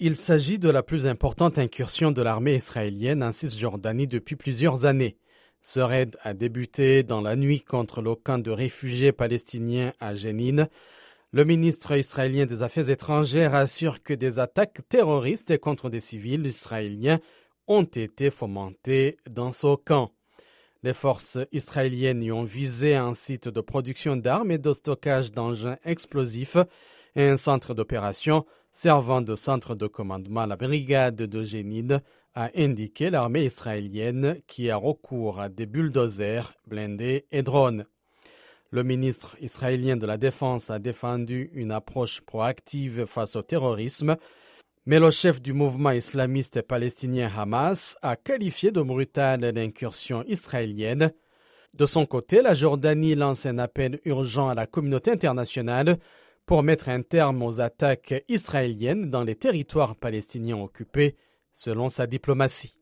Il s'agit de la plus importante incursion de l'armée israélienne en Cisjordanie depuis plusieurs années. Ce raid a débuté dans la nuit contre le camp de réfugiés palestiniens à Jénine. Le ministre israélien des Affaires étrangères assure que des attaques terroristes contre des civils israéliens ont été fomentées dans ce camp. Les forces israéliennes y ont visé un site de production d'armes et de stockage d'engins explosifs et un centre d'opération servant de centre de commandement la brigade de Génide, a indiqué l'armée israélienne qui a recours à des bulldozers, blindés et drones. Le ministre israélien de la Défense a défendu une approche proactive face au terrorisme, mais le chef du mouvement islamiste palestinien Hamas a qualifié de brutale l'incursion israélienne. De son côté, la Jordanie lance un appel urgent à la communauté internationale pour mettre un terme aux attaques israéliennes dans les territoires palestiniens occupés, selon sa diplomatie.